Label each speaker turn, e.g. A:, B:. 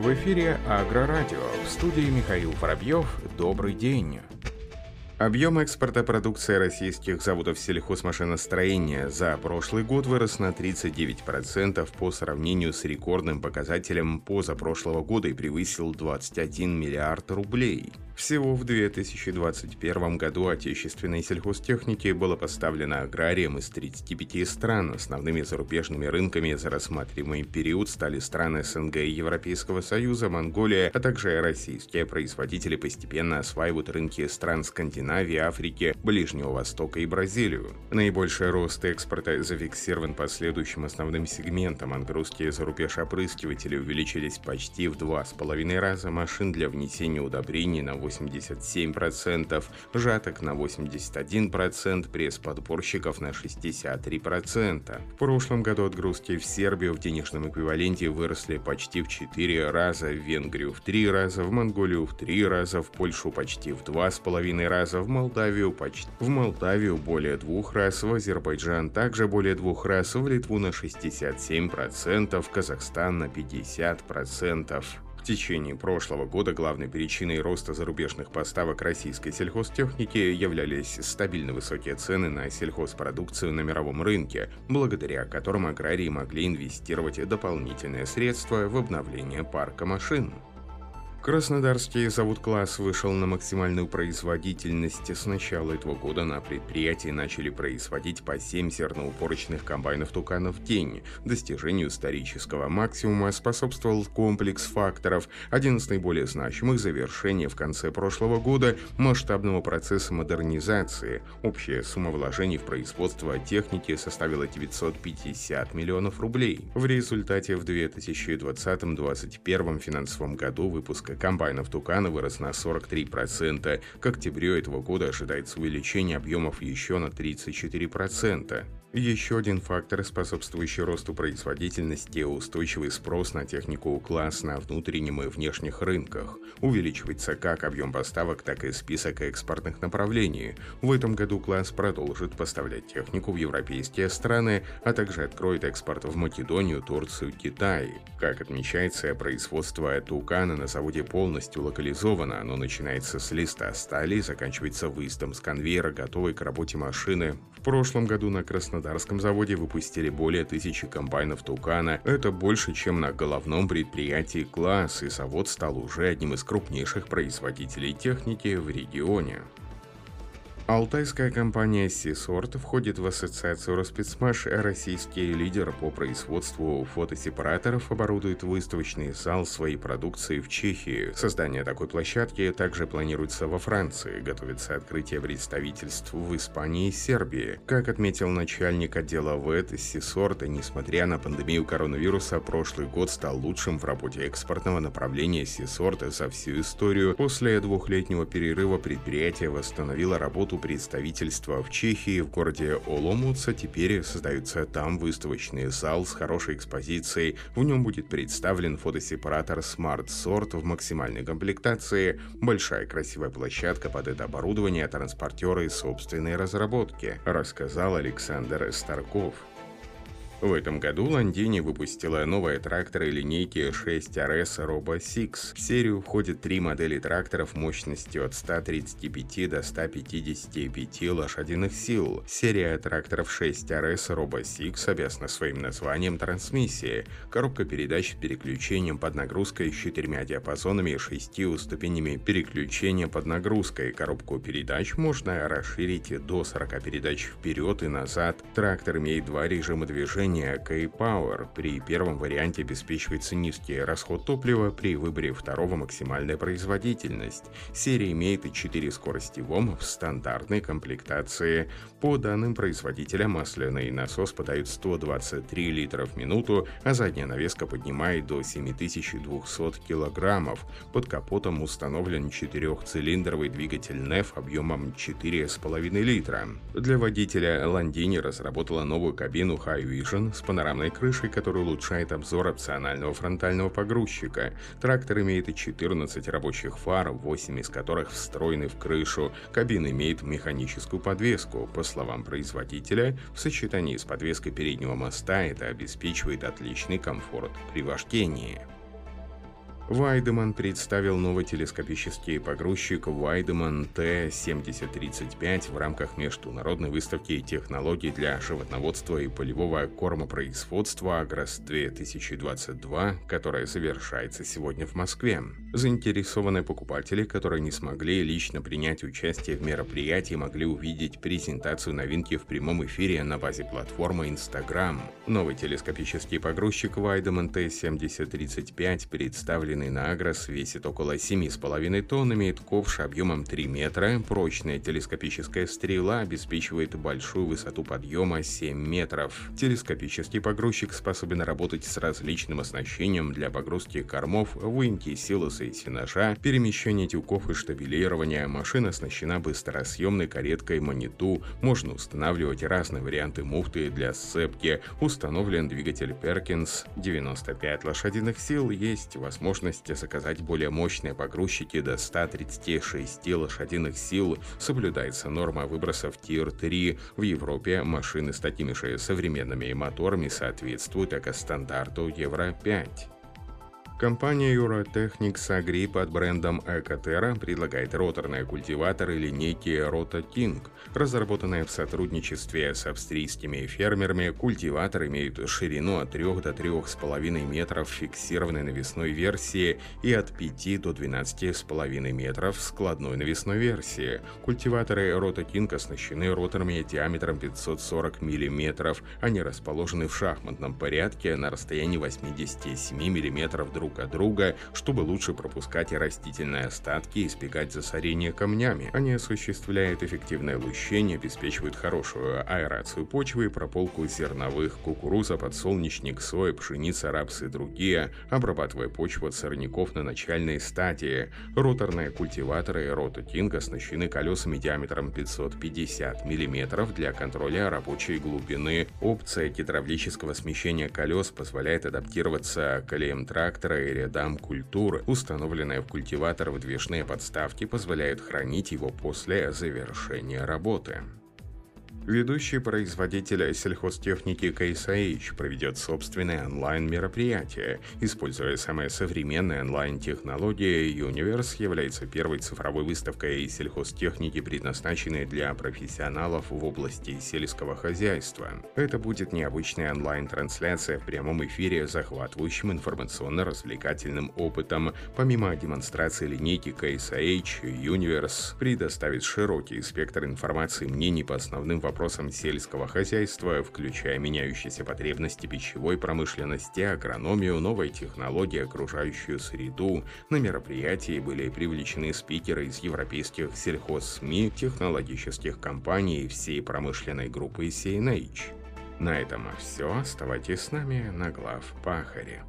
A: В эфире Агрорадио. В студии Михаил Воробьев. Добрый день. Объем экспорта продукции российских заводов сельхозмашиностроения за прошлый год вырос на 39% по сравнению с рекордным показателем позапрошлого года и превысил 21 миллиард рублей. Всего в 2021 году отечественной сельхозтехники было поставлено аграрием из 35 стран. Основными зарубежными рынками за рассматриваемый период стали страны СНГ и Европейского Союза, Монголия, а также российские производители постепенно осваивают рынки стран Скандинавии, Африки, Ближнего Востока и Бразилию. Наибольший рост экспорта зафиксирован по следующим основным сегментам. Отгрузки за рубеж опрыскивателей увеличились почти в два с половиной раза, машин для внесения удобрений на 87%, жаток на 81%, пресс-подборщиков на 63%. В прошлом году отгрузки в Сербию в денежном эквиваленте выросли почти в 4 раза, в Венгрию в 3 раза, в Монголию в 3 раза, в Польшу почти в 2,5 раза, в Молдавию почти в Молдавию более двух раз, в Азербайджан также более двух раз, в Литву на 67%, в Казахстан на 50%. В течение прошлого года главной причиной роста зарубежных поставок российской сельхозтехники являлись стабильно высокие цены на сельхозпродукцию на мировом рынке, благодаря которым аграрии могли инвестировать дополнительные средства в обновление парка машин. Краснодарский завод «Класс» вышел на максимальную производительность. С начала этого года на предприятии начали производить по 7 зерноупорочных комбайнов «Туканов» в день. Достижению исторического максимума способствовал комплекс факторов. Один из наиболее значимых – завершение в конце прошлого года масштабного процесса модернизации. Общая сумма вложений в производство техники составила 950 миллионов рублей. В результате в 2020-2021 финансовом году выпуск выпуска комбайнов Тукана вырос на 43%. К октябрю этого года ожидается увеличение объемов еще на 34%. Еще один фактор, способствующий росту производительности – устойчивый спрос на технику класс на внутреннем и внешних рынках. Увеличивается как объем поставок, так и список экспортных направлений. В этом году класс продолжит поставлять технику в европейские страны, а также откроет экспорт в Македонию, Турцию, Китай. Как отмечается, производство Тукана на заводе полностью локализовано. Оно начинается с листа стали и заканчивается выездом с конвейера, готовой к работе машины. В прошлом году на Краснодар Краснодарском заводе выпустили более тысячи комбайнов Тукана. Это больше, чем на головном предприятии «Класс», и завод стал уже одним из крупнейших производителей техники в регионе. Алтайская компания Сисорт входит в ассоциацию Роспецмаш. Российский лидер по производству фотосепараторов оборудует выставочный зал своей продукции в Чехии. Создание такой площадки также планируется во Франции. Готовится открытие представительств в Испании и Сербии. Как отметил начальник отдела ВЭД Сисорт, несмотря на пандемию коронавируса, прошлый год стал лучшим в работе экспортного направления Сисорта за всю историю. После двухлетнего перерыва предприятие восстановило работу представительства в Чехии, в городе Оломуца. Теперь создается там выставочный зал с хорошей экспозицией. В нем будет представлен фотосепаратор Smart Sort в максимальной комплектации, большая красивая площадка под это оборудование, транспортеры и собственные разработки, рассказал Александр Старков. В этом году Ландини выпустила новые тракторы линейки 6RS Robo 6. В серию входят три модели тракторов мощностью от 135 до 155 лошадиных сил. Серия тракторов 6RS Robo 6 обязана своим названием трансмиссии. Коробка передач с переключением под нагрузкой с четырьмя диапазонами и шестью ступенями переключения под нагрузкой. Коробку передач можно расширить до 40 передач вперед и назад. Трактор имеет два режима движения движения K-Power. При первом варианте обеспечивается низкий расход топлива, при выборе второго максимальная производительность. Серия имеет и 4 скорости ВОМ в стандартной комплектации. По данным производителя, масляный насос подает 123 литра в минуту, а задняя навеска поднимает до 7200 килограммов. Под капотом установлен четырехцилиндровый двигатель NEF объемом 4,5 литра. Для водителя Landini разработала новую кабину High Vision Vision с панорамной крышей, который улучшает обзор опционального фронтального погрузчика. Трактор имеет 14 рабочих фар, 8 из которых встроены в крышу. Кабина имеет механическую подвеску. По словам производителя, в сочетании с подвеской переднего моста это обеспечивает отличный комфорт при вождении. Вайдеман представил новый телескопический погрузчик Вайдеман Т-7035 в рамках международной выставки технологий для животноводства и полевого кормопроизводства «Агрос-2022», которая завершается сегодня в Москве. Заинтересованные покупатели, которые не смогли лично принять участие в мероприятии, могли увидеть презентацию новинки в прямом эфире на базе платформы Instagram. Новый телескопический погрузчик Weidemann T7035 представлен Серебряный Нагрос весит около 7,5 тонн, имеет ковш объемом 3 метра, прочная телескопическая стрела обеспечивает большую высоту подъема 7 метров. Телескопический погрузчик способен работать с различным оснащением для погрузки кормов, выемки силоса и сенажа, перемещения тюков и штабилирования. Машина оснащена быстросъемной кареткой Маниту, можно устанавливать разные варианты муфты для сцепки, установлен двигатель Perkins 95 лошадиных сил, есть возможность возможности заказать более мощные погрузчики до 136 лошадиных сил. Соблюдается норма выбросов Tier 3. В Европе машины с такими же современными моторами соответствуют эко-стандарту Евро 5. Компания Eurotechnics Agri под брендом Ecoterra предлагает роторные культиваторы линейки Rota King. Разработанные в сотрудничестве с австрийскими фермерами, культиватор имеет ширину от 3 до 3,5 метров фиксированной навесной версии и от 5 до 12,5 метров складной навесной версии. Культиваторы Rota King оснащены роторами диаметром 540 мм. Они расположены в шахматном порядке на расстоянии 87 мм друг друг от друга, чтобы лучше пропускать растительные остатки и избегать засорения камнями. Они осуществляют эффективное лущение, обеспечивают хорошую аэрацию почвы и прополку зерновых, кукуруза, подсолнечник, соя, пшеница, рапс и другие, обрабатывая почву от сорняков на начальной стадии. Роторные культиваторы Rototink оснащены колесами диаметром 550 мм для контроля рабочей глубины. Опция гидравлического смещения колес позволяет адаптироваться к колеям трактора и рядам культур. Установленные в культиватор выдвижные подставки позволяют хранить его после завершения работы. Ведущий производитель сельхозтехники Case проведет собственное онлайн-мероприятие. Используя самые современные онлайн-технологии, Universe является первой цифровой выставкой сельхозтехники, предназначенной для профессионалов в области сельского хозяйства. Это будет необычная онлайн-трансляция в прямом эфире с захватывающим информационно-развлекательным опытом. Помимо демонстрации линейки Case Universe предоставит широкий спектр информации мнений по основным вопросам вопросам сельского хозяйства, включая меняющиеся потребности пищевой промышленности, агрономию, новые технологии, окружающую среду. На мероприятии были привлечены спикеры из европейских сельхоз-СМИ, технологических компаний и всей промышленной группы CNH. На этом все. Оставайтесь с нами на глав Пахаре.